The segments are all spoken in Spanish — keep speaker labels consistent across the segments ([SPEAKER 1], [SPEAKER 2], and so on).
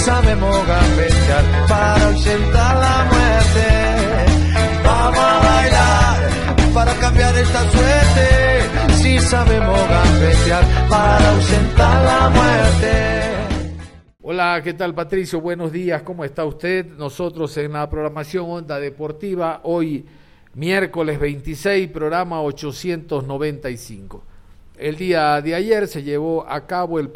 [SPEAKER 1] Sabemos gambetear para ausentar la muerte. Vamos a bailar para cambiar esta suerte. Si sabemos gambetear para ausentar la muerte.
[SPEAKER 2] Hola, ¿qué tal Patricio? Buenos días, ¿cómo está usted? Nosotros en la programación Onda Deportiva, hoy miércoles 26, programa 895. El día de ayer se llevó a cabo el,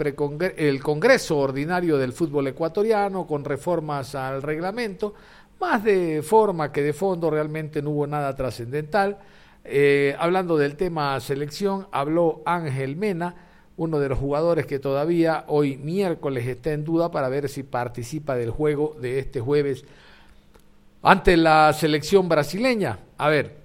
[SPEAKER 2] el Congreso Ordinario del Fútbol Ecuatoriano con reformas al reglamento, más de forma que de fondo, realmente no hubo nada trascendental. Eh, hablando del tema selección, habló Ángel Mena, uno de los jugadores que todavía hoy miércoles está en duda para ver si participa del juego de este jueves ante la selección brasileña. A ver,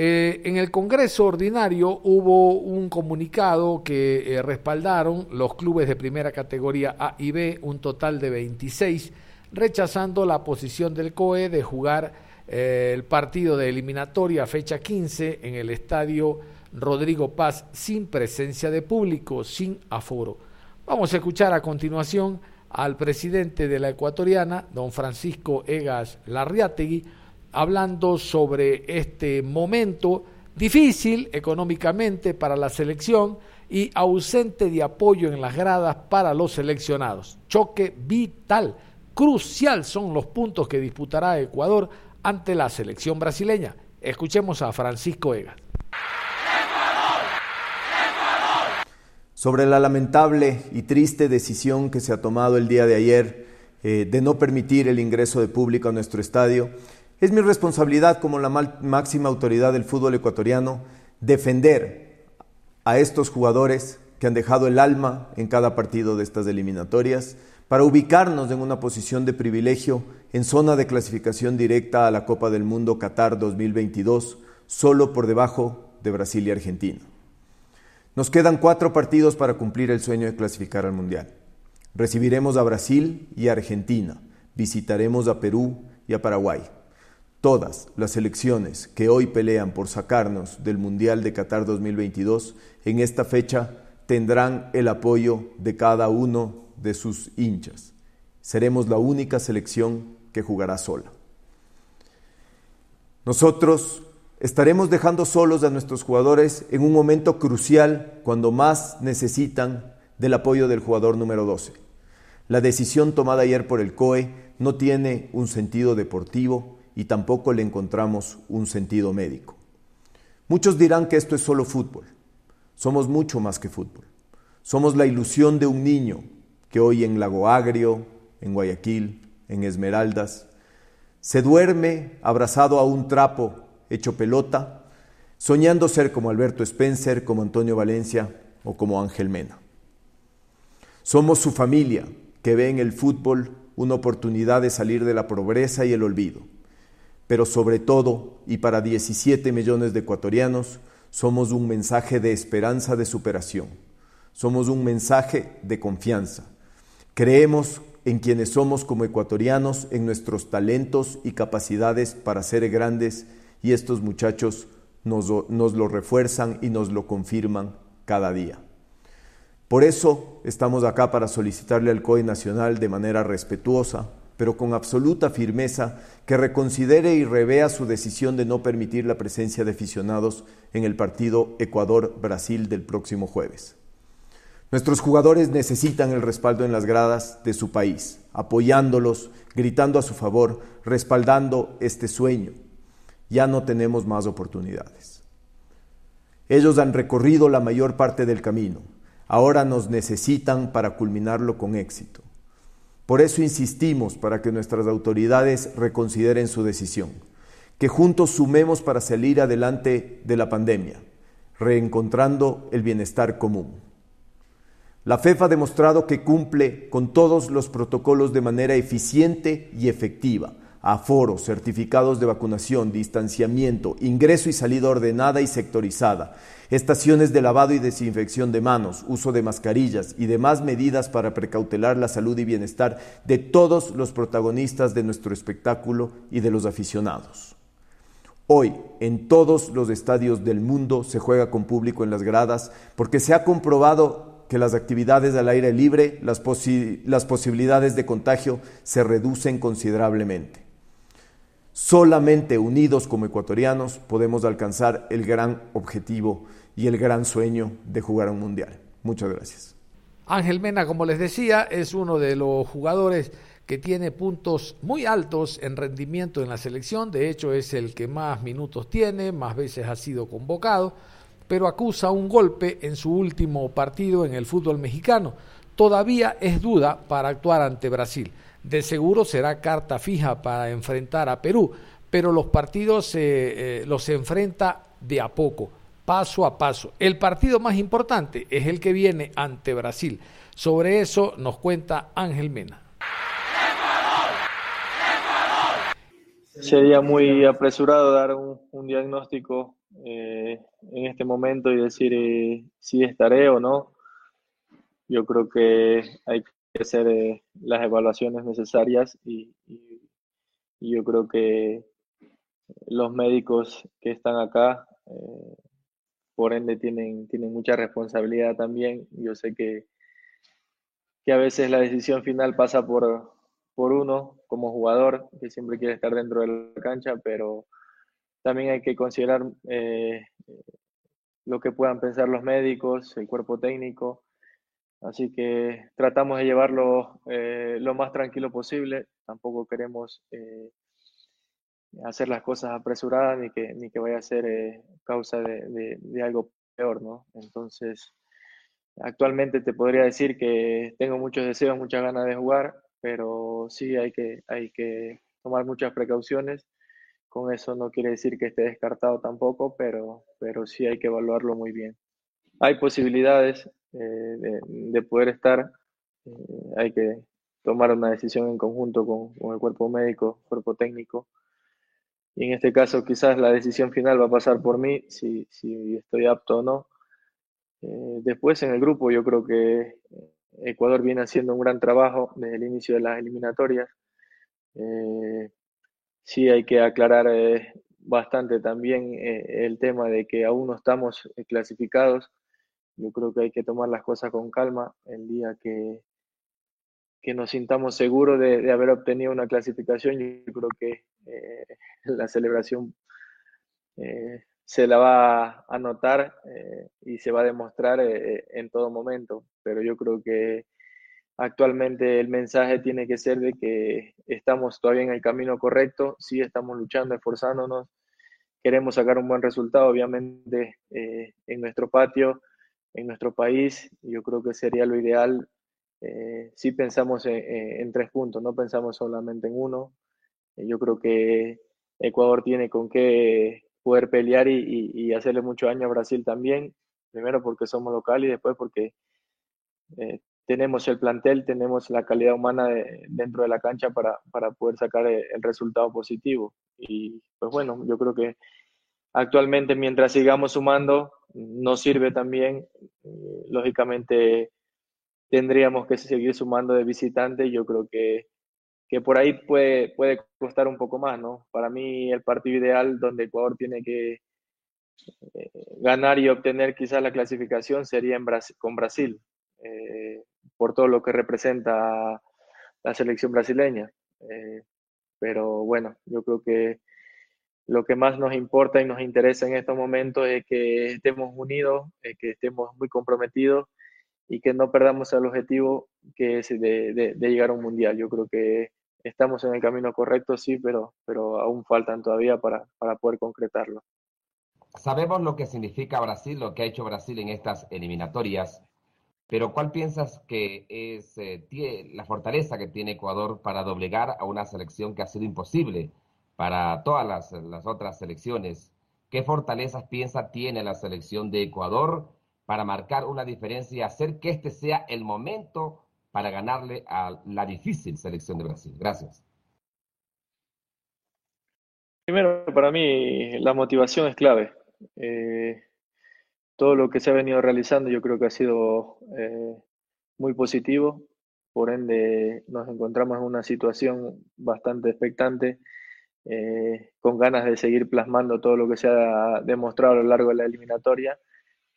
[SPEAKER 2] eh, en el Congreso Ordinario hubo un comunicado que eh, respaldaron los clubes de primera categoría A y B, un total de 26, rechazando la posición del COE de jugar eh, el partido de eliminatoria fecha 15 en el estadio Rodrigo Paz sin presencia de público, sin aforo. Vamos a escuchar a continuación al presidente de la ecuatoriana, don Francisco Egas Larriategui, hablando sobre este momento difícil económicamente para la selección y ausente de apoyo en las gradas para los seleccionados. Choque vital, crucial son los puntos que disputará Ecuador ante la selección brasileña. Escuchemos a Francisco Egas.
[SPEAKER 3] Sobre la lamentable y triste decisión que se ha tomado el día de ayer eh, de no permitir el ingreso de público a nuestro estadio, es mi responsabilidad como la máxima autoridad del fútbol ecuatoriano defender a estos jugadores que han dejado el alma en cada partido de estas eliminatorias para ubicarnos en una posición de privilegio en zona de clasificación directa a la Copa del Mundo Qatar 2022, solo por debajo de Brasil y Argentina. Nos quedan cuatro partidos para cumplir el sueño de clasificar al Mundial. Recibiremos a Brasil y a Argentina, visitaremos a Perú y a Paraguay. Todas las elecciones que hoy pelean por sacarnos del Mundial de Qatar 2022 en esta fecha tendrán el apoyo de cada uno de sus hinchas. Seremos la única selección que jugará sola. Nosotros estaremos dejando solos a nuestros jugadores en un momento crucial cuando más necesitan del apoyo del jugador número 12. La decisión tomada ayer por el COE no tiene un sentido deportivo, y tampoco le encontramos un sentido médico. Muchos dirán que esto es solo fútbol. Somos mucho más que fútbol. Somos la ilusión de un niño que hoy en Lago Agrio, en Guayaquil, en Esmeraldas, se duerme abrazado a un trapo hecho pelota, soñando ser como Alberto Spencer, como Antonio Valencia o como Ángel Mena. Somos su familia que ve en el fútbol una oportunidad de salir de la pobreza y el olvido pero sobre todo, y para 17 millones de ecuatorianos, somos un mensaje de esperanza de superación. Somos un mensaje de confianza. Creemos en quienes somos como ecuatorianos, en nuestros talentos y capacidades para ser grandes, y estos muchachos nos, lo refuerzan y nos lo confirman cada día. Por eso estamos acá para solicitarle al COE Nacional de manera respetuosa, pero con absoluta firmeza, que reconsidere y revea su decisión de no permitir la presencia de aficionados en el partido Ecuador-Brasil del próximo jueves. Nuestros jugadores necesitan el respaldo en las gradas de su país, apoyándolos, gritando a su favor, respaldando este sueño. Ya no tenemos más oportunidades. Ellos han recorrido la mayor parte del camino, ahora nos necesitan para culminarlo con éxito. Por eso insistimos para que nuestras autoridades reconsideren su decisión, que juntos sumemos para salir adelante de la pandemia, reencontrando el bienestar común. La FEF ha demostrado que cumple con todos los protocolos de manera eficiente y efectiva aforos, certificados de vacunación, distanciamiento, ingreso y salida ordenada y sectorizada, estaciones de lavado y desinfección de manos, uso de mascarillas y demás medidas para precautelar la salud y bienestar de todos los protagonistas de nuestro espectáculo y de los aficionados. Hoy, en todos los estadios del mundo se juega con público en las gradas porque se ha comprobado que las actividades al aire libre, las, las posibilidades de contagio se reducen considerablemente. Solamente unidos como ecuatorianos podemos alcanzar el gran objetivo y el gran sueño de jugar un mundial. Muchas gracias.
[SPEAKER 2] Ángel Mena, como les decía, es uno de los jugadores que tiene puntos muy altos en rendimiento en la selección, de hecho es el que más minutos tiene, más veces ha sido convocado, pero acusa un golpe en su último partido en el fútbol mexicano. Todavía es duda para actuar ante Brasil de seguro será carta fija para enfrentar a Perú, pero los partidos eh, los enfrenta de a poco, paso a paso. El partido más importante es el que viene ante Brasil. Sobre eso nos cuenta Ángel Mena.
[SPEAKER 4] Sería muy apresurado dar un, diagnóstico eh, en este momento y decir eh, si estaré o no. Yo creo que hay hacer eh, las evaluaciones necesarias y, yo creo que los médicos que están acá, eh, por ende, tienen, tienen mucha responsabilidad también. Yo sé que, que a veces la decisión final pasa por, por uno como jugador, que siempre quiere estar dentro de la cancha, pero también hay que considerar eh, lo que puedan pensar los médicos, el cuerpo técnico. Así que tratamos de llevarlo eh, lo más tranquilo posible. Tampoco queremos eh, hacer las cosas apresuradas ni que, ni que vaya a ser eh, causa de, de, algo peor, ¿no? Entonces, actualmente te podría decir que tengo muchos deseos, muchas ganas de jugar, pero sí hay que, hay que tomar muchas precauciones. Con eso no quiere decir que esté descartado tampoco, pero, pero sí hay que evaluarlo muy bien. Hay posibilidades, eh, de, poder estar, eh, hay que tomar una decisión en conjunto con, el cuerpo médico, cuerpo técnico. Y en este caso quizás la decisión final va a pasar por mí, si, si estoy apto o no. Eh, después en el grupo yo creo que Ecuador viene haciendo un gran trabajo desde el inicio de las eliminatorias. sí hay que aclarar bastante también el tema de que aún no estamos clasificados yo creo que hay que tomar las cosas con calma el día que, que nos sintamos seguros de, haber obtenido una clasificación. Yo creo que eh, la celebración eh, se la va a notar eh, y se va a demostrar en todo momento. Pero yo creo que actualmente el mensaje tiene que ser de que estamos todavía en el camino correcto, sí estamos luchando, esforzándonos, queremos sacar un buen resultado, obviamente, en nuestro patio en nuestro país, yo creo que sería lo ideal eh, si pensamos en, tres puntos, no pensamos solamente en uno. Eh, yo creo que Ecuador tiene con qué poder pelear y, hacerle mucho daño a Brasil también, primero porque somos local y después porque eh, tenemos el plantel, tenemos la calidad humana dentro de la cancha para, para poder sacar el resultado positivo. Y pues bueno, yo creo que actualmente mientras sigamos sumando, nos sirve también. Eh, lógicamente tendríamos que seguir sumando de visitantes. Yo creo que, que por ahí puede, puede costar un poco más, ¿no? Para mí el partido ideal donde Ecuador tiene que eh, ganar y obtener quizás la clasificación sería en con Brasil, eh, por todo lo que representa la selección brasileña. pero bueno, yo creo que lo que más nos importa y nos interesa en estos momentos es que estemos unidos, que estemos muy comprometidos y que no perdamos el objetivo que es de, llegar a un mundial. Yo creo que estamos en el camino correcto, sí, pero, pero aún faltan todavía para, para poder concretarlo.
[SPEAKER 5] Sabemos lo que significa Brasil, lo que ha hecho Brasil en estas eliminatorias. pero ¿cuál piensas que es eh, la fortaleza que tiene Ecuador para doblegar a una selección que ha sido imposible para todas las, otras selecciones? ¿Qué fortalezas piensa tiene la selección de Ecuador para marcar una diferencia y hacer que este sea el momento para ganarle a la difícil selección de Brasil? Gracias.
[SPEAKER 4] Primero, para mí la motivación es clave. Eh, todo lo que se ha venido realizando yo creo que ha sido eh, muy positivo. Por ende, nos encontramos en una situación bastante expectante, eh, con ganas de seguir plasmando todo lo que se ha demostrado a lo largo de la eliminatoria.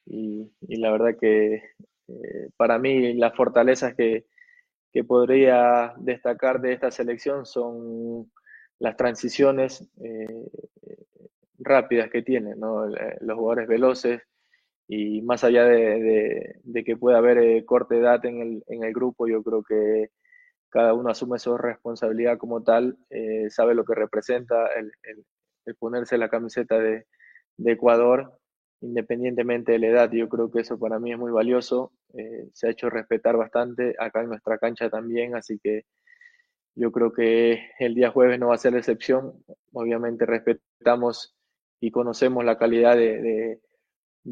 [SPEAKER 4] Y, la verdad que para mí las fortalezas que, que podría destacar de esta selección son las transiciones eh, rápidas que tiene, eh, los jugadores veloces y más allá de, que pueda haber eh, corte de edad en el, en el, grupo, yo creo que cada uno asume su responsabilidad como tal, sabe lo que representa el, ponerse la camiseta de, Ecuador, independientemente de la edad. Yo creo que eso para mí es muy valioso, se ha hecho respetar bastante acá en nuestra cancha también, así que yo creo que el día jueves no va a ser la excepción. Obviamente respetamos y conocemos la calidad de,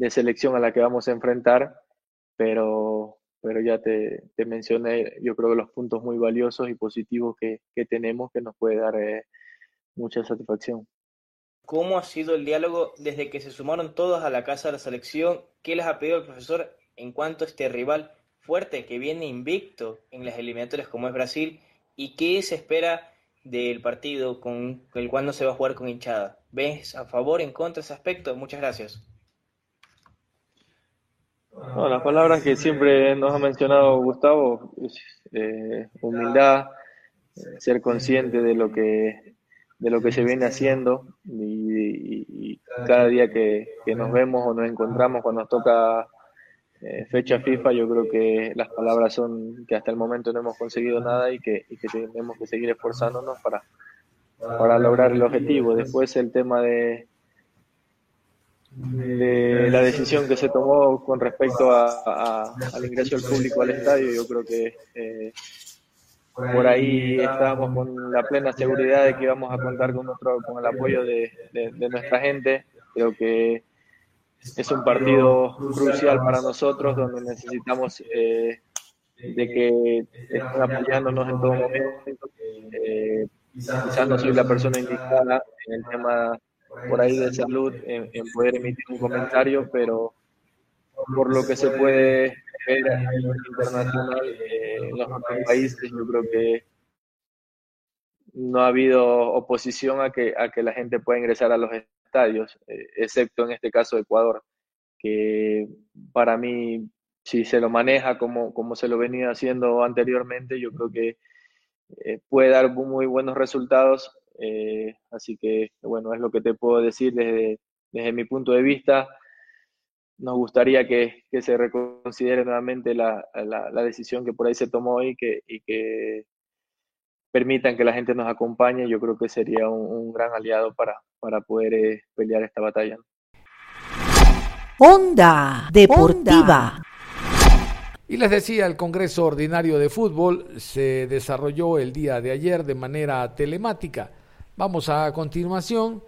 [SPEAKER 4] selección a la que vamos a enfrentar, pero, pero ya te, mencioné, yo creo que los puntos muy valiosos y positivos que, tenemos que nos puede dar eh, mucha satisfacción.
[SPEAKER 6] ¿Cómo ha sido el diálogo desde que se sumaron todos a la casa de la selección? ¿Qué les ha pedido el profesor en cuanto a este rival fuerte que viene invicto en las eliminatorias como es Brasil? ¿Y qué se espera del partido con el cual no se va a jugar con hinchada? ¿Ves a favor, en contra ese aspecto? Muchas gracias.
[SPEAKER 4] Las palabras que siempre nos ha mencionado Gustavo, eh, humildad, ser consciente de lo que de lo que se viene haciendo y, cada día que, que, nos vemos o nos encontramos cuando nos toca eh, fecha FIFA, yo creo que las palabras son que hasta el momento no hemos conseguido nada y que, tenemos que seguir esforzándonos para, para lograr el objetivo. Después el tema de, de la decisión que se tomó con respecto a, al ingreso del público al estadio, yo creo que eh, por ahí estábamos con la plena seguridad de que íbamos a contar con, nuestro, con el apoyo de, de nuestra gente. Creo que es un partido crucial para nosotros donde necesitamos eh, de que estén apoyándonos en todo momento. Eh, quizás no soy la persona indicada en el tema por ahí de salud en, poder emitir un comentario, pero por lo que se puede ver a nivel internacional eh, en los otros países, yo creo que no ha habido oposición a que, a que la gente pueda ingresar a los estadios, eh, excepto en este caso Ecuador, que para mí, si se lo maneja como, como se lo venía haciendo anteriormente, yo creo que eh, puede dar muy buenos resultados. Eh, así que, bueno, es lo que te puedo decir desde, desde mi punto de vista. Nos gustaría que, que se reconsidere nuevamente la, la, decisión que por ahí se tomó y que, y que permitan que la gente nos acompañe. Yo creo que sería un gran aliado para, para poder eh, pelear esta batalla.
[SPEAKER 7] Onda Deportiva.
[SPEAKER 2] Y les decía, el Congreso Ordinario de Fútbol se desarrolló el día de ayer de manera telemática. Vamos a continuación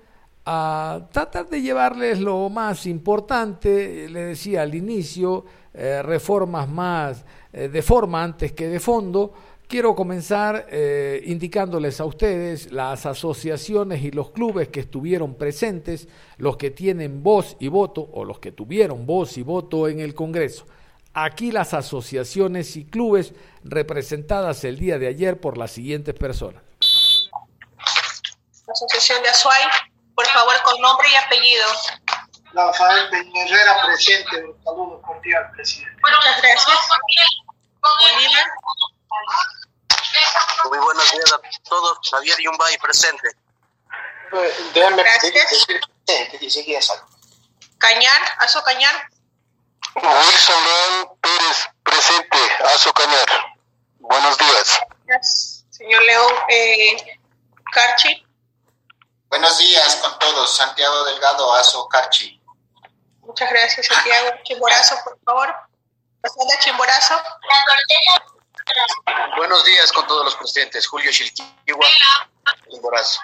[SPEAKER 2] a tratar de llevarles lo más importante, le decía al inicio, eh, reformas más eh, de forma antes que de fondo, Quiero comenzar eh, indicándoles a ustedes las asociaciones y los clubes que estuvieron presentes, los que tienen voz y voto o los que tuvieron voz y voto en el Congreso. Aquí las asociaciones y clubes representadas el día de ayer por las siguientes personas.
[SPEAKER 8] Asociación de Azuay, por favor, con nombre y apellido.
[SPEAKER 9] Rafael Herrera, presente. Un saludo cordial, presidente.
[SPEAKER 8] Muchas gracias. Bolívar.
[SPEAKER 10] Muy buenos días a todos. Javier Yumbay presente.
[SPEAKER 9] Déjame decir presente,
[SPEAKER 8] eso. Cañar, Azo Cañar.
[SPEAKER 11] Wilson Pérez presente, Azo Cañar. Buenos días.
[SPEAKER 8] Gracias. Señor León eh, Carchi.
[SPEAKER 12] Buenos días con todos. Santiago Delgado, Azo Carchi.
[SPEAKER 8] Muchas gracias, Santiago. Chimborazo, por favor. Pasando Chimborazo.
[SPEAKER 11] Buenos días con todos los presentes. Julio Chilquiwa, Chimborazo.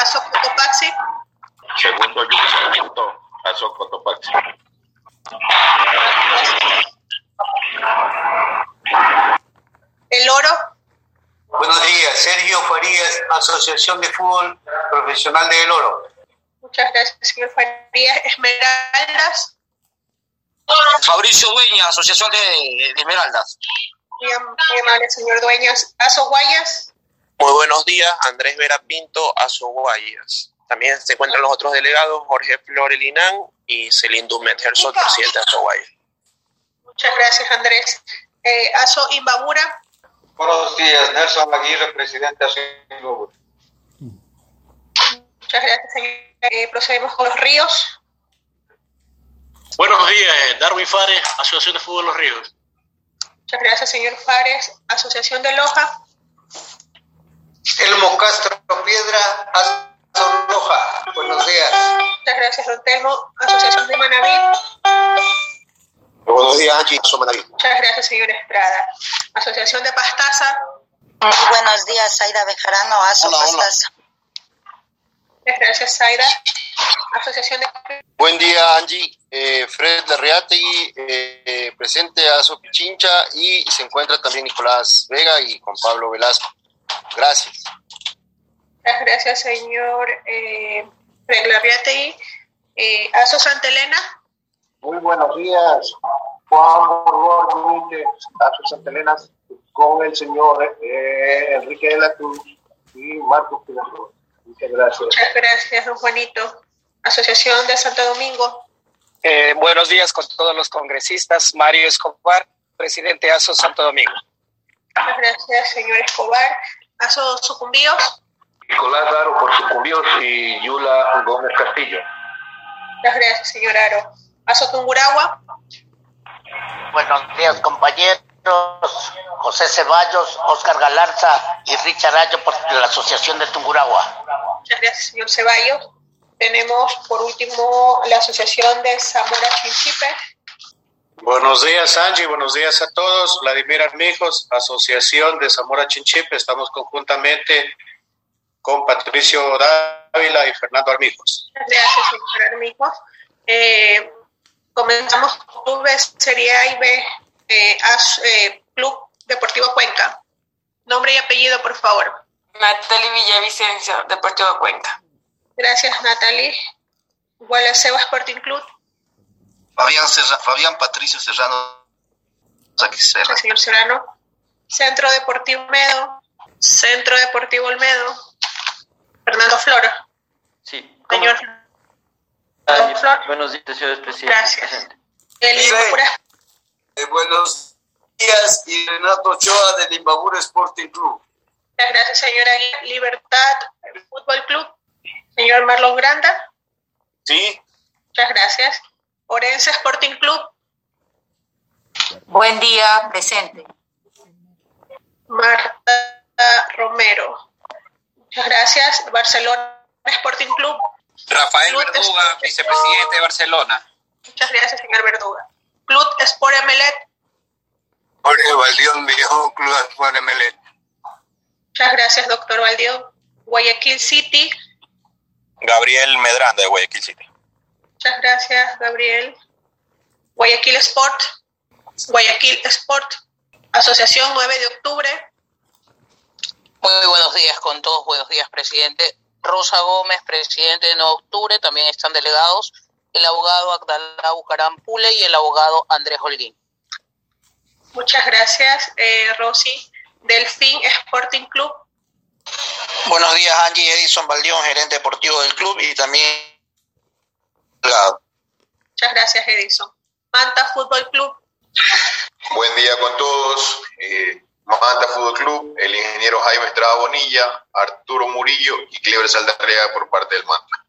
[SPEAKER 8] Aso Cotopaxi.
[SPEAKER 13] Segundo ayuntamiento, Aso Cotopaxi.
[SPEAKER 8] El Oro.
[SPEAKER 10] Buenos días, Sergio Farías, Asociación de Fútbol Profesional de El Oro.
[SPEAKER 8] Muchas gracias, señor Farías. Esmeraldas.
[SPEAKER 10] Fabricio Dueña, Asociación de, de Esmeraldas.
[SPEAKER 8] Bien, muy amable, señor Dueñas. Aso Guayas.
[SPEAKER 14] Muy buenos días, Andrés Vera Pinto, Azoguayas. También se encuentran los otros delegados, Jorge Florelinán y Celine Dumet Herzog, presidente de Azoguayas.
[SPEAKER 8] Muchas gracias, Andrés. Eh, Aso Imbabura.
[SPEAKER 11] Buenos días, Nelson Aguirre, presidente de.
[SPEAKER 8] Muchas gracias, señor. Eh, procedemos con los ríos.
[SPEAKER 15] Buenos días, eh, Darwin Fares, Asociación de Fútbol Los Ríos.
[SPEAKER 8] Muchas gracias, señor Fares. Asociación de Loja.
[SPEAKER 11] Elmo Castro Piedra, Aso Loja. Buenos días.
[SPEAKER 8] Muchas gracias, don Telmo. Asociación de Manaví.
[SPEAKER 14] Buenos días, Angie, Aso.
[SPEAKER 8] Muchas gracias, señor Estrada. Asociación de Pastaza.
[SPEAKER 16] Muy buenos días, Aida Bejarano, Aso
[SPEAKER 14] Hola, hola.
[SPEAKER 16] Pastaza.
[SPEAKER 8] Muchas gracias, Zaida. Asociación de
[SPEAKER 11] Buen día, Angie. Eh, Fred Larreategui, eh, presente a Pichincha y se encuentra también Nicolás Vega y Juan Pablo Velasco. Gracias.
[SPEAKER 8] Muchas gracias, señor eh, Reglarriategui. Eh, Aso Santa Elena.
[SPEAKER 11] Muy buenos días, Juan Borbón Benítez, Aso Santa Elena, con el señor eh, Enrique de la Cruz y Marcos Pinasco. Muchas gracias.
[SPEAKER 8] Muchas gracias, don Juanito. Asociación de Santo Domingo.
[SPEAKER 17] Eh, buenos días con todos los congresistas. Mario Escobar, presidente ASO Santo Domingo.
[SPEAKER 8] Muchas gracias, señor Escobar. Aso Sucumbíos.
[SPEAKER 13] Nicolás Daro por Sucumbios y Yula Gómez Castillo.
[SPEAKER 8] Muchas gracias, señor Aro. Aso Tunguragua.
[SPEAKER 10] Buenos días, compañeros. José Ceballos, Oscar Galarza y Richard Ayo por la Asociación de Tunguragua.
[SPEAKER 8] Muchas gracias, señor Ceballos. Tenemos, por último, la Asociación de Zamora Chinchipe.
[SPEAKER 15] Buenos días, Angie. Buenos días a todos. Vladimir Armijos, Asociación de Zamora Chinchipe. Estamos conjuntamente con Patricio Dávila y Fernando Armijos.
[SPEAKER 8] Muchas gracias, señor Armijos. Eh, comenzamos con clubes Serie A y B, eh, AS, eh, Club Deportivo Cuenca. Nombre y apellido, por favor.
[SPEAKER 18] Natalie Villavicencio, Deportivo Cuenca.
[SPEAKER 8] Gracias, Natalie. Gualaceo Sporting Club.
[SPEAKER 11] Fabián, Serra- Fabián Patricio Serrano. Aquí Serra.
[SPEAKER 8] Gracias, señor Serrano. Centro Deportivo Olmedo. Centro Deportivo Olmedo. Fernando Flora.
[SPEAKER 19] Sí.
[SPEAKER 8] Señor Flor.
[SPEAKER 19] buenos días, señores presidentes.
[SPEAKER 8] Gracias. El
[SPEAKER 11] Sí. Eh, buenos días y Renato Ochoa del Imbabura Sporting Club.
[SPEAKER 8] Muchas gracias, señora Libertad Fútbol Club. Señor Marlon Granda.
[SPEAKER 11] Sí.
[SPEAKER 8] Muchas gracias. Orense Sporting Club.
[SPEAKER 20] Buen día, presente.
[SPEAKER 8] Marta Romero. Muchas gracias. Barcelona Sporting Club.
[SPEAKER 21] Rafael
[SPEAKER 8] Club
[SPEAKER 21] Verduga,
[SPEAKER 8] Sport-
[SPEAKER 21] vicepresidente de Barcelona.
[SPEAKER 8] Muchas gracias, señor Verduga. Club Sport Emelet.
[SPEAKER 11] Jorge Valdión, viejo Club Sport Emelec.
[SPEAKER 8] Muchas gracias, doctor Valdión. Guayaquil City.
[SPEAKER 21] Gabriel Medranda de Guayaquil City.
[SPEAKER 8] Muchas gracias, Gabriel. Guayaquil Sport. Guayaquil Sport. Asociación 9 de octubre.
[SPEAKER 22] Muy buenos días con todos, buenos días, presidente. Rosa Gómez, presidente de 9 de octubre, también están delegados el abogado Agdalá Bucaram Pule y el abogado Andrés Holguín.
[SPEAKER 8] Muchas gracias, eh, Rosy. Delfín Sporting Club.
[SPEAKER 10] Buenos días, Angie Edison Valdión, gerente deportivo del club y también delegado.
[SPEAKER 8] Muchas gracias, Edison. Manta Fútbol Club.
[SPEAKER 13] Buen día con todos. Eh, Manta Fútbol Club, el ingeniero Jaime Estrada Bonilla, Arturo Murillo y Cleber Saldarrea por parte del Manta.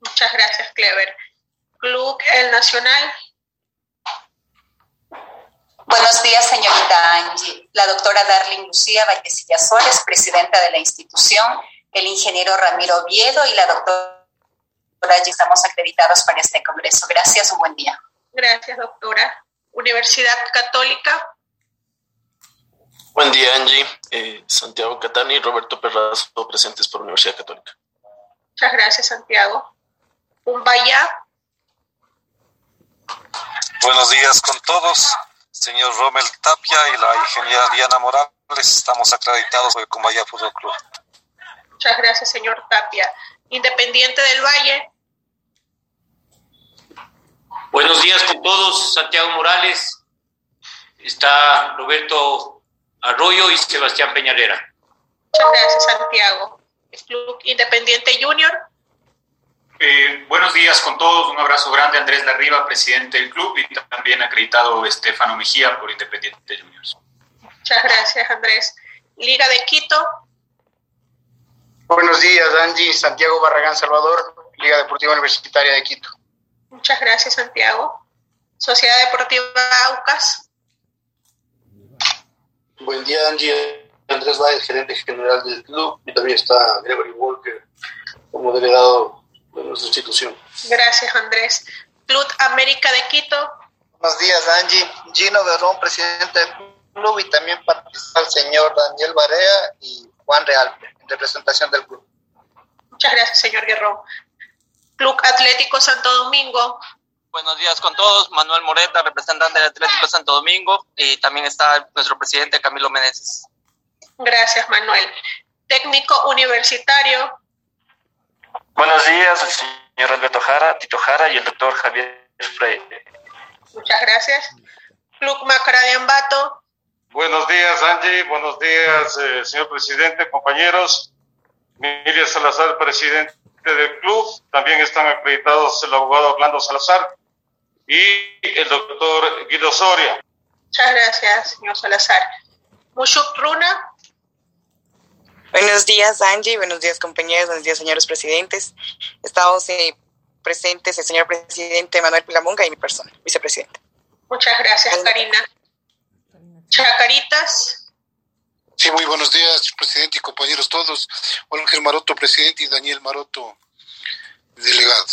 [SPEAKER 8] Muchas gracias, Clever. Club El Nacional.
[SPEAKER 20] Buenos días, señorita Angie. La doctora Darling Lucía Vallecilla Suárez, presidenta de la institución, el ingeniero Ramiro Oviedo y la doctora ya estamos acreditados para este congreso. Gracias, un buen día.
[SPEAKER 8] Gracias, doctora. Universidad Católica.
[SPEAKER 11] Buen día, Angie. Eh, Santiago Catani y Roberto Perrazo, presentes por Universidad Católica.
[SPEAKER 8] Muchas gracias, Santiago. Umbaya.
[SPEAKER 23] Buenos días con todos. Señor Romel Tapia y la ingeniera Diana Morales, estamos acreditados por el Cumbaya Fútbol Club.
[SPEAKER 8] Muchas gracias, señor Tapia. Independiente del Valle.
[SPEAKER 24] Buenos días con todos. Santiago Morales. Está Roberto Arroyo y Sebastián Peñalera.
[SPEAKER 8] Muchas gracias, Santiago. Club Independiente Junior.
[SPEAKER 25] Eh, buenos días con todos, un abrazo grande Andrés Larriba, presidente del club, y también acreditado Estefano Mejía por Independiente Juniors.
[SPEAKER 8] Muchas gracias Andrés. Liga de Quito.
[SPEAKER 26] Buenos días Angie, Santiago Barragán Salvador, Liga Deportiva Universitaria de Quito.
[SPEAKER 8] Muchas gracias Santiago. Sociedad Deportiva Aucas.
[SPEAKER 15] Buen día Angie, Andrés Valles, gerente general del club, y también está Gregory Walker como delegado de nuestra institución.
[SPEAKER 8] Gracias, Andrés. Club América de Quito.
[SPEAKER 27] Buenos días, Angie. Gino Verón, presidente del club, y también participa el señor Daniel Barea y Juan Real, en representación del club.
[SPEAKER 8] Muchas gracias, señor Guerrero. Club Atlético Santo Domingo.
[SPEAKER 28] Buenos días con todos. Manuel Moreta, representante del Atlético Santo Domingo, y también está nuestro presidente Camilo Meneses.
[SPEAKER 8] Gracias, Manuel. Técnico universitario.
[SPEAKER 29] Buenos días, el señor Alberto Jara, Tito Jara y el doctor Javier Freire.
[SPEAKER 8] Muchas gracias. Club Macara de Ambato.
[SPEAKER 30] Buenos días, Angie. Buenos días, eh, señor presidente, compañeros. Miriam Salazar, presidente del club. También están acreditados el abogado Orlando Salazar y el doctor Guido Soria.
[SPEAKER 8] Muchas gracias, señor Salazar. Mushuk Runa.
[SPEAKER 31] Buenos días, Angie. Buenos días, compañeros. Buenos días, señores presidentes. Estamos eh, presentes el señor presidente Manuel Pilamonga y mi persona, vicepresidente.
[SPEAKER 8] Muchas gracias, Karina. Chacaritas.
[SPEAKER 7] Sí, muy buenos días, presidente y compañeros todos. Ángel Maroto, presidente, y Daniel Maroto, delegado.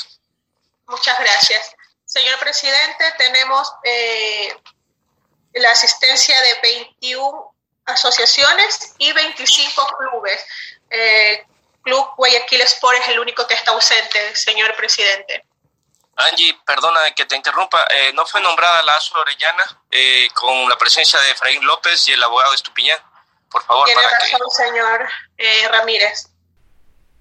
[SPEAKER 8] Muchas gracias. Señor presidente, tenemos eh, la asistencia de 21 asociaciones y 25 clubes. Eh, Club Guayaquil Sport es el único que está ausente, señor presidente.
[SPEAKER 28] Angie, perdona que te interrumpa, eh, no fue nombrada la ASO Orellana eh, con la presencia de Efraín López y el abogado Estupiñán. Por favor,
[SPEAKER 8] Tiene
[SPEAKER 28] para
[SPEAKER 8] razón,
[SPEAKER 28] que...
[SPEAKER 8] señor eh, Ramírez.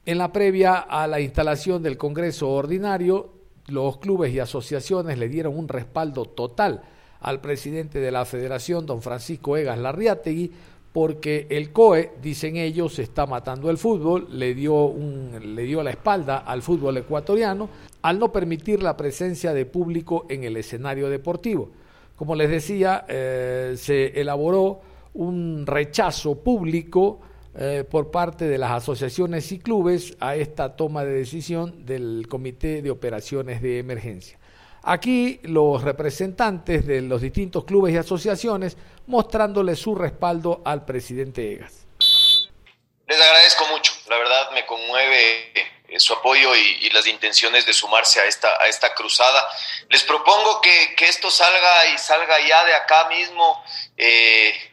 [SPEAKER 2] En la previa a la instalación del Congreso Ordinario, los clubes y asociaciones le dieron un respaldo total al presidente de la federación, don Francisco Egas Larriategui, porque el COE, dicen ellos, está matando el fútbol, le dio, un, le dio la espalda al fútbol ecuatoriano al no permitir la presencia de público en el escenario deportivo. Como les decía, eh, se elaboró un rechazo público eh, por parte de las asociaciones y clubes a esta toma de decisión del Comité de Operaciones de Emergencia. Aquí los representantes de los distintos clubes y asociaciones mostrándole su respaldo al presidente Egas.
[SPEAKER 3] Les agradezco mucho, la verdad me conmueve eh, su apoyo y, las intenciones de sumarse a esta, a esta cruzada. Les propongo que, que esto salga y salga ya de acá mismo eh,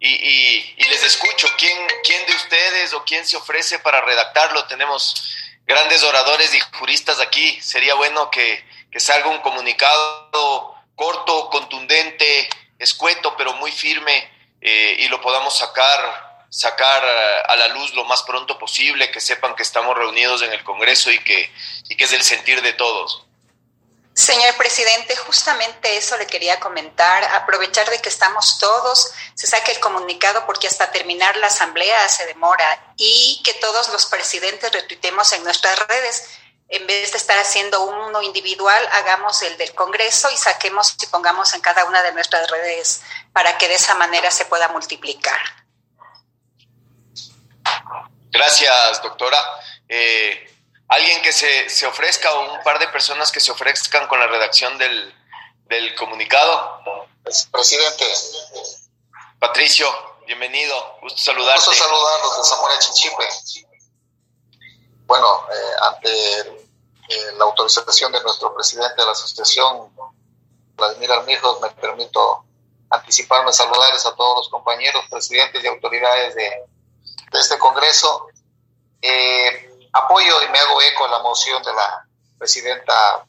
[SPEAKER 3] y, les escucho. ¿Quién, ¿Quién de ustedes o quién se ofrece para redactarlo? Tenemos grandes oradores y juristas aquí. Sería bueno que, que salga un comunicado corto, contundente, escueto, pero muy firme eh, y lo podamos sacar sacar a la luz lo más pronto posible, que sepan que estamos reunidos en el Congreso y que, y que es del sentir de todos.
[SPEAKER 20] Señor presidente, justamente eso le quería comentar, aprovechar de que estamos todos, se saque el comunicado porque hasta terminar la asamblea se demora y que todos los presidentes retuitemos en nuestras redes. En vez de estar haciendo uno individual, hagamos el del Congreso y saquemos y pongamos en cada una de nuestras redes para que de esa manera se pueda multiplicar.
[SPEAKER 3] Gracias, doctora. Eh, ¿Alguien que se, se, ofrezca o un par de personas que se ofrezcan con la redacción del, del comunicado?
[SPEAKER 27] Presidente.
[SPEAKER 3] Patricio, bienvenido. Gusto saludarte.
[SPEAKER 27] Gusto saludarlos de Zamora Chinchipe. Bueno, eh, ante eh, la autorización de nuestro presidente de la asociación, Vladimir Armijos, me permito anticiparme saludarles a todos los compañeros, presidentes y autoridades de, de este Congreso. Eh, apoyo y me hago eco a la moción de la presidenta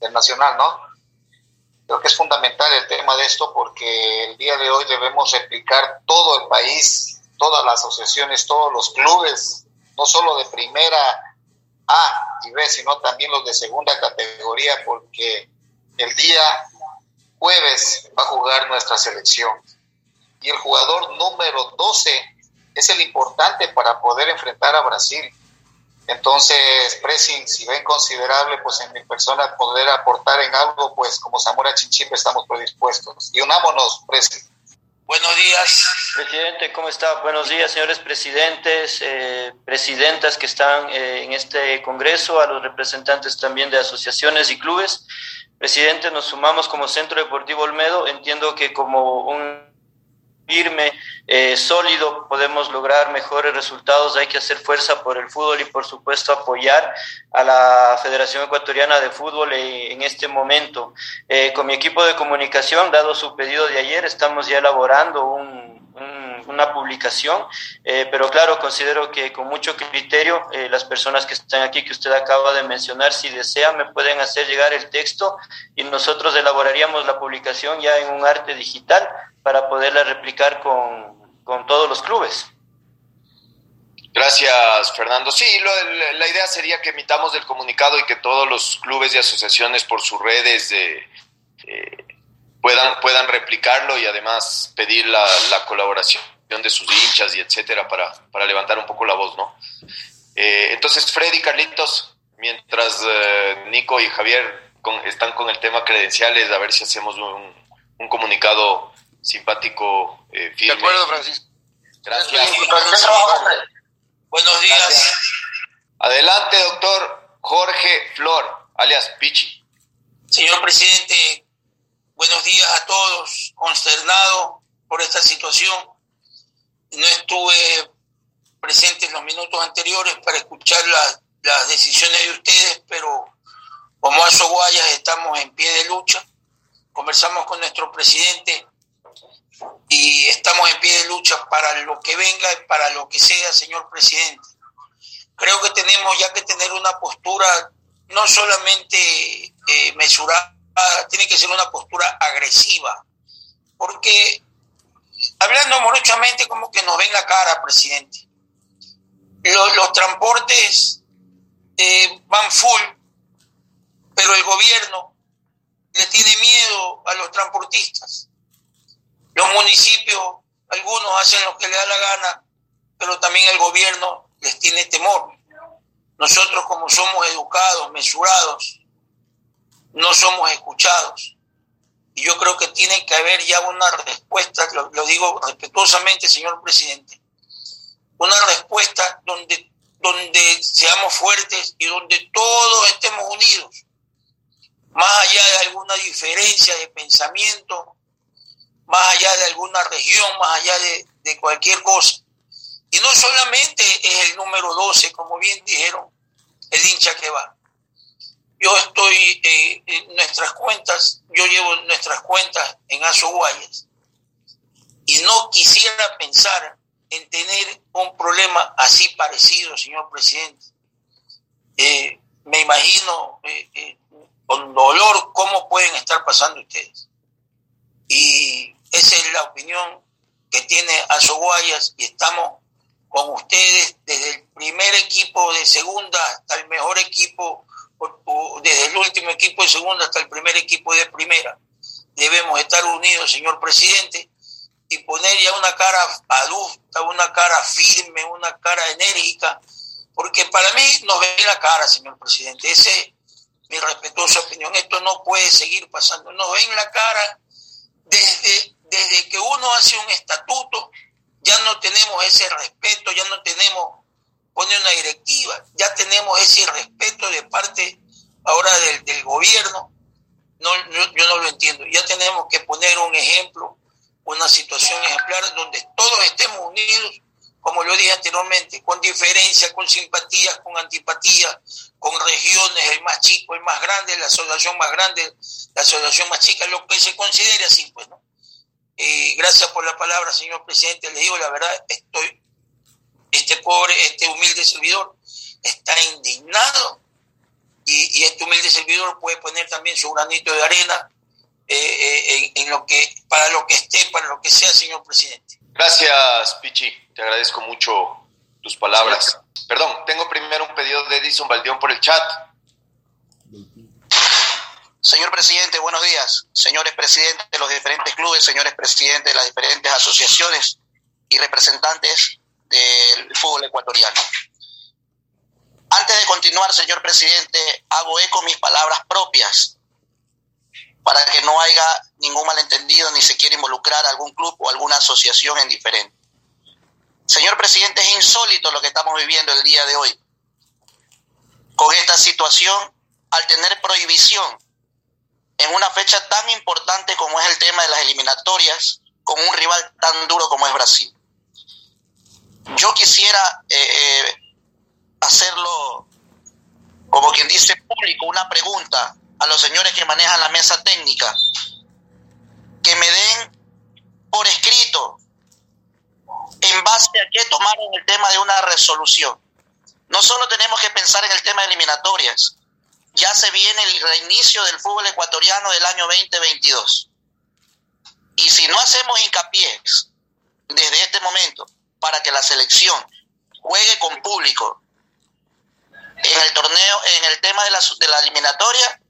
[SPEAKER 27] del Nacional, ¿no? Creo que es fundamental el tema de esto porque el día de hoy debemos replicar todo el país, todas las asociaciones, todos los clubes, no solo de primera A y B, sino también los de segunda categoría, porque el día jueves va a jugar nuestra selección. Y el jugador número 12 es el importante para poder enfrentar a Brasil. Entonces, Pressing, si ven considerable, pues en mi persona poder aportar en algo, pues como Zamora Chinchipe estamos predispuestos. Y unámonos, Pressing.
[SPEAKER 19] Buenos días, presidente, ¿cómo está? Buenos días, señores presidentes, eh, presidentas que están eh, en este Congreso, a los representantes también de asociaciones y clubes. Presidente, nos sumamos como Centro Deportivo Olmedo. Entiendo que como un firme, eh, sólido, podemos lograr mejores resultados. Hay que hacer fuerza por el fútbol y, por supuesto, apoyar a la Federación Ecuatoriana de Fútbol en este momento. Eh, con mi equipo de comunicación, dado su pedido de ayer, estamos ya elaborando un, una publicación, eh, pero claro, considero que con mucho criterio eh, las personas que están aquí, que usted acaba de mencionar, si desean, me pueden hacer llegar el texto y nosotros elaboraríamos la publicación ya en un arte digital para poderla replicar con, con todos los clubes.
[SPEAKER 13] Gracias, Fernando. Sí, lo, la idea sería que emitamos el comunicado y que todos los clubes y asociaciones por sus redes de, eh, puedan, puedan replicarlo y además pedir la, colaboración de sus hinchas y etcétera para, para levantar un poco la voz, ¿no? Eh, entonces, Freddy, Carlitos, mientras eh, Nico y Javier con, están con el tema credenciales, a ver si hacemos un, un comunicado simpático, eh, firme.
[SPEAKER 32] De acuerdo, Francisco.
[SPEAKER 13] Gracias.
[SPEAKER 32] Buenos días. Gracias.
[SPEAKER 13] Adelante, doctor Jorge Flor, alias Pichi.
[SPEAKER 32] Señor presidente, buenos días a todos. Consternado por esta situación. No estuve presente en los minutos anteriores para escuchar la, las decisiones de ustedes, pero como Aso Guayas estamos en pie de lucha. Conversamos con nuestro presidente y estamos en pie de lucha para lo que venga y para lo que sea, señor presidente. Creo que tenemos ya que tener una postura no solamente eh, mesurada, tiene que ser una postura agresiva, porque hablando morochamente como que nos ven la cara, presidente. Los, los transportes eh, van full, pero el gobierno le tiene miedo a los transportistas los municipios, algunos hacen lo que les da la gana, pero también el gobierno les tiene temor. Nosotros como somos educados, mesurados, no somos escuchados. Y yo creo que tiene que haber ya una respuesta, lo, digo respetuosamente, señor presidente, una respuesta donde, donde seamos fuertes y donde todos estemos unidos, más allá de alguna diferencia de pensamiento, más allá de alguna región, más allá de, de, cualquier cosa. Y no solamente es el número 12, como bien dijeron, el hincha que va. Yo estoy en nuestras cuentas, yo llevo nuestras cuentas en Azoguayas y no quisiera pensar en tener un problema así parecido, señor presidente. Eh, me imagino eh, eh, con dolor cómo pueden estar pasando ustedes. Y esa es la opinión que tiene Azoguayas y estamos con ustedes desde el primer equipo de segunda hasta el mejor equipo, desde el último equipo de segunda hasta el primer equipo de primera. Debemos estar unidos, señor presidente, y poner ya una cara adulta, una cara firme, una cara enérgica, porque para mí nos ve la cara, señor presidente. Esa es mi respetuosa opinión. Esto no puede seguir pasando. Nos ven la cara desde desde que uno hace un estatuto, ya no tenemos ese respeto, ya no tenemos, pone una directiva, ya tenemos ese respeto de parte ahora del, del gobierno. No, yo, yo no lo entiendo. Ya tenemos que poner un ejemplo, una situación ejemplar donde todos estemos unidos, como lo dije anteriormente, con diferencias, con simpatías, con antipatías, con regiones, el más chico, el más grande, la asociación más grande, la asociación más chica, lo que se considere así, pues, ¿no? Eh, gracias por la palabra, señor presidente. Le digo la verdad, estoy, este pobre, este humilde servidor está indignado y, este humilde servidor puede poner también su granito de arena eh, en, lo que, para lo que esté, para lo que sea, señor presidente.
[SPEAKER 13] Gracias, Pichi. Te agradezco mucho tus palabras. Perdón, tengo primero un pedido de Edison Baldión por el chat.
[SPEAKER 10] Señor presidente, buenos días. Señores presidentes de los diferentes clubes, señores presidentes de las diferentes asociaciones y representantes del fútbol ecuatoriano. Antes de continuar, señor presidente, hago eco mis palabras propias para que no haya ningún malentendido ni se quiera involucrar a algún club o alguna asociación en diferente. Señor presidente, es insólito lo que estamos viviendo el día de hoy. Con esta situación, al tener prohibición en una fecha tan importante como es el tema de las eliminatorias, con un rival tan duro como es Brasil. Yo quisiera eh, eh, hacerlo, como quien dice público, una pregunta a los señores que manejan la mesa técnica, que me den por escrito en base a qué tomaron el tema de una resolución. No solo tenemos que pensar en el tema de eliminatorias, ya se viene el reinicio del fútbol ecuatoriano del año 2022. Y si no hacemos hincapié desde este momento para que la selección juegue con público en el torneo, en el tema de la, de la eliminatoria,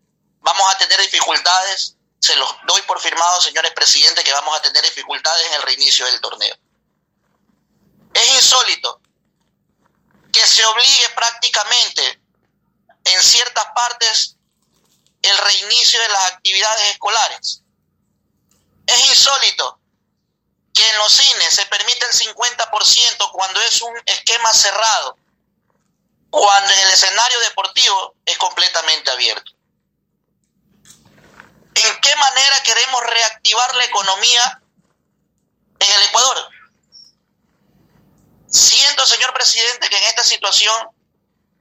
[SPEAKER 10] vamos a tener dificultades. Se los doy por firmado, señores presidentes, que vamos a tener dificultades en el reinicio del torneo. Es insólito que se obligue prácticamente en ciertas partes el reinicio de las actividades escolares. Es insólito que en los cines se permite el 50% cuando es un esquema cerrado, cuando en el escenario deportivo es completamente abierto. ¿En qué manera queremos reactivar la economía en el Ecuador? Siento, señor presidente, que en esta situación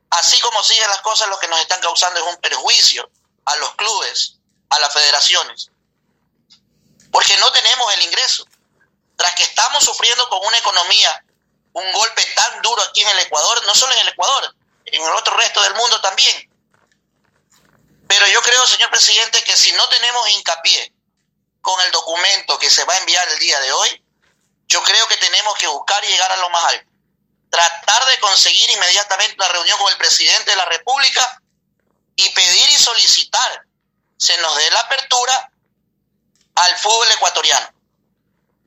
[SPEAKER 10] así como siguen las cosas, lo que nos están causando es un perjuicio a los clubes, a las federaciones, porque no tenemos el ingreso. Tras que estamos sufriendo con una economía, un golpe tan duro aquí en el Ecuador, no solo en el Ecuador, en el otro resto del mundo también. Pero yo creo, señor presidente, que si no tenemos hincapié con el documento que se va a enviar el día de hoy, yo creo que tenemos que buscar y llegar a lo más alto tratar de conseguir inmediatamente una reunión con el presidente de la República y pedir y solicitar se nos dé la apertura al fútbol ecuatoriano.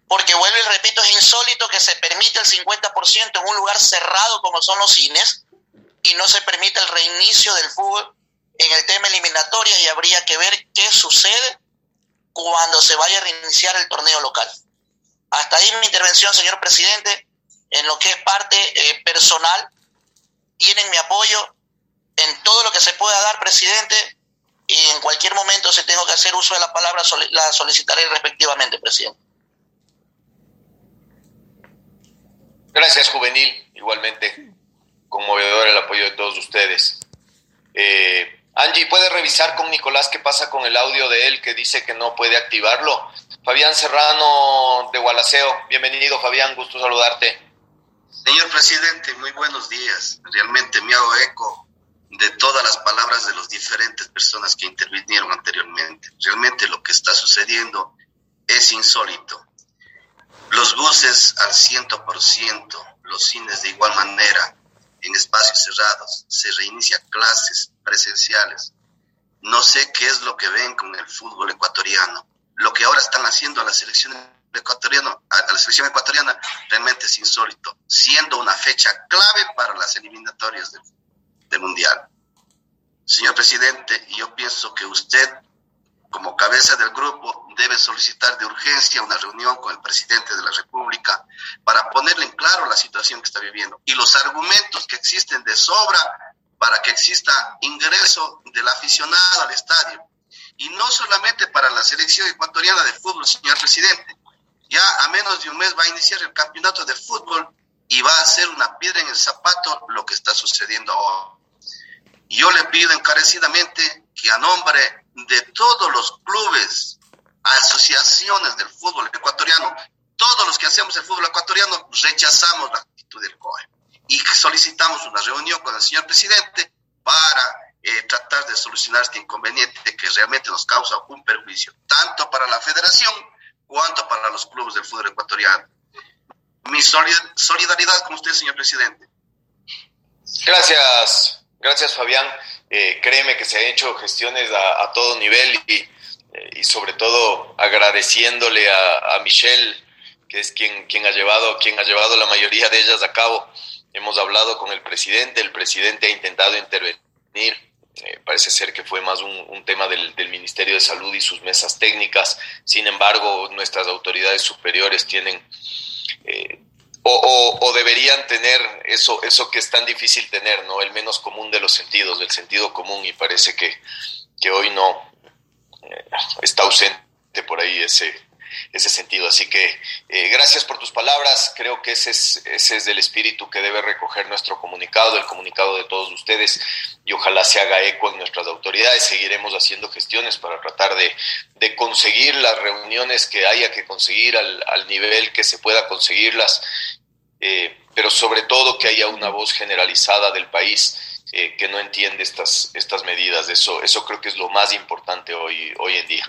[SPEAKER 10] Porque vuelvo y repito, es insólito que se permite el 50% en un lugar cerrado como son los cines y no se permite el reinicio del fútbol en el tema eliminatorias y habría que ver qué sucede cuando se vaya a reiniciar el torneo local. Hasta ahí mi intervención, señor presidente en lo que es parte eh, personal, tienen mi apoyo en todo lo que se pueda dar, presidente, y en cualquier momento si tengo que hacer uso de la palabra, la solicitaré respectivamente, presidente.
[SPEAKER 13] Gracias, Juvenil. Igualmente, conmovedor el apoyo de todos ustedes. Eh, Angie, ¿puede revisar con Nicolás qué pasa con el audio de él que dice que no puede activarlo? Fabián Serrano de Gualaceo, bienvenido Fabián, gusto saludarte.
[SPEAKER 33] Señor presidente, muy buenos días. Realmente me hago eco de todas las palabras de las diferentes personas que intervinieron anteriormente. Realmente lo que está sucediendo es insólito. Los buses al ciento por ciento, los cines de igual manera, en espacios cerrados, se reinicia clases presenciales. No sé qué es lo que ven con el fútbol ecuatoriano. Lo que ahora están haciendo las selecciones ecuatoriano, a la selección ecuatoriana realmente es insólito, siendo una fecha clave para las eliminatorias del, del Mundial. Señor presidente, yo pienso que usted, como cabeza del grupo, debe solicitar de urgencia una reunión con el presidente de la República para ponerle en claro la situación que está viviendo y los argumentos que existen de sobra para que exista ingreso del aficionado al estadio. Y no solamente para la selección ecuatoriana de fútbol, señor presidente, ya a menos de un mes va a iniciar el campeonato de fútbol y va a ser una piedra en el zapato lo que está sucediendo ahora. Yo le pido encarecidamente que a nombre de todos los clubes, asociaciones del fútbol ecuatoriano, todos los que hacemos el fútbol ecuatoriano rechazamos la actitud del COE y solicitamos una reunión con el señor presidente para eh, tratar de solucionar este inconveniente que realmente nos causa un perjuicio, tanto para la federación cuanto para los clubes del fútbol ecuatoriano. Mi solidaridad con usted, señor presidente.
[SPEAKER 3] Gracias, gracias Fabián. Eh, créeme que se han hecho gestiones a, todo nivel y, y, sobre todo agradeciéndole a, a, Michelle, que es quien, quien, ha llevado, quien ha llevado la mayoría de ellas a cabo. Hemos hablado con el presidente, el presidente ha intentado intervenir. Eh, parece ser que fue más un, tema del, Ministerio de Salud y sus mesas técnicas. Sin embargo, nuestras autoridades superiores tienen eh, o, deberían tener eso, eso que es tan difícil tener, ¿no? El menos común de los sentidos, del sentido común, y parece que, que hoy no está ausente por ahí ese, ese sentido. Así que eh, gracias por tus palabras. Creo que ese es, ese es el espíritu que debe recoger nuestro comunicado, el comunicado de todos ustedes, y ojalá se haga eco en nuestras autoridades. Seguiremos haciendo gestiones para tratar de, de conseguir las reuniones que haya que conseguir al, al nivel que se pueda conseguirlas, eh, pero sobre todo que haya una voz generalizada del país eh, que no entiende estas, estas medidas. Eso, eso creo que es lo más importante hoy, hoy en día.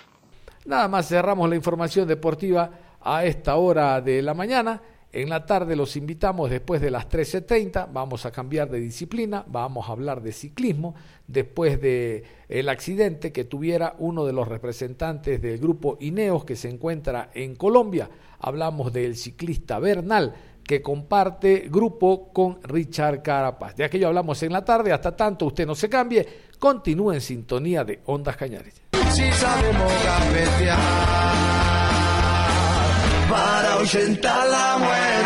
[SPEAKER 2] Nada más cerramos la información deportiva a esta hora de la mañana. En la tarde los invitamos después de las 13.30, vamos a cambiar de disciplina, vamos a hablar de ciclismo, después de el accidente que tuviera uno de los representantes del grupo Ineos que se encuentra en Colombia. Hablamos del ciclista Bernal que comparte grupo con Richard Carapaz. De aquello hablamos en la tarde, hasta tanto usted no se cambie, continúe en sintonía de Ondas Cañares
[SPEAKER 1] si sabemos cafetear para ahuyentar la muerte.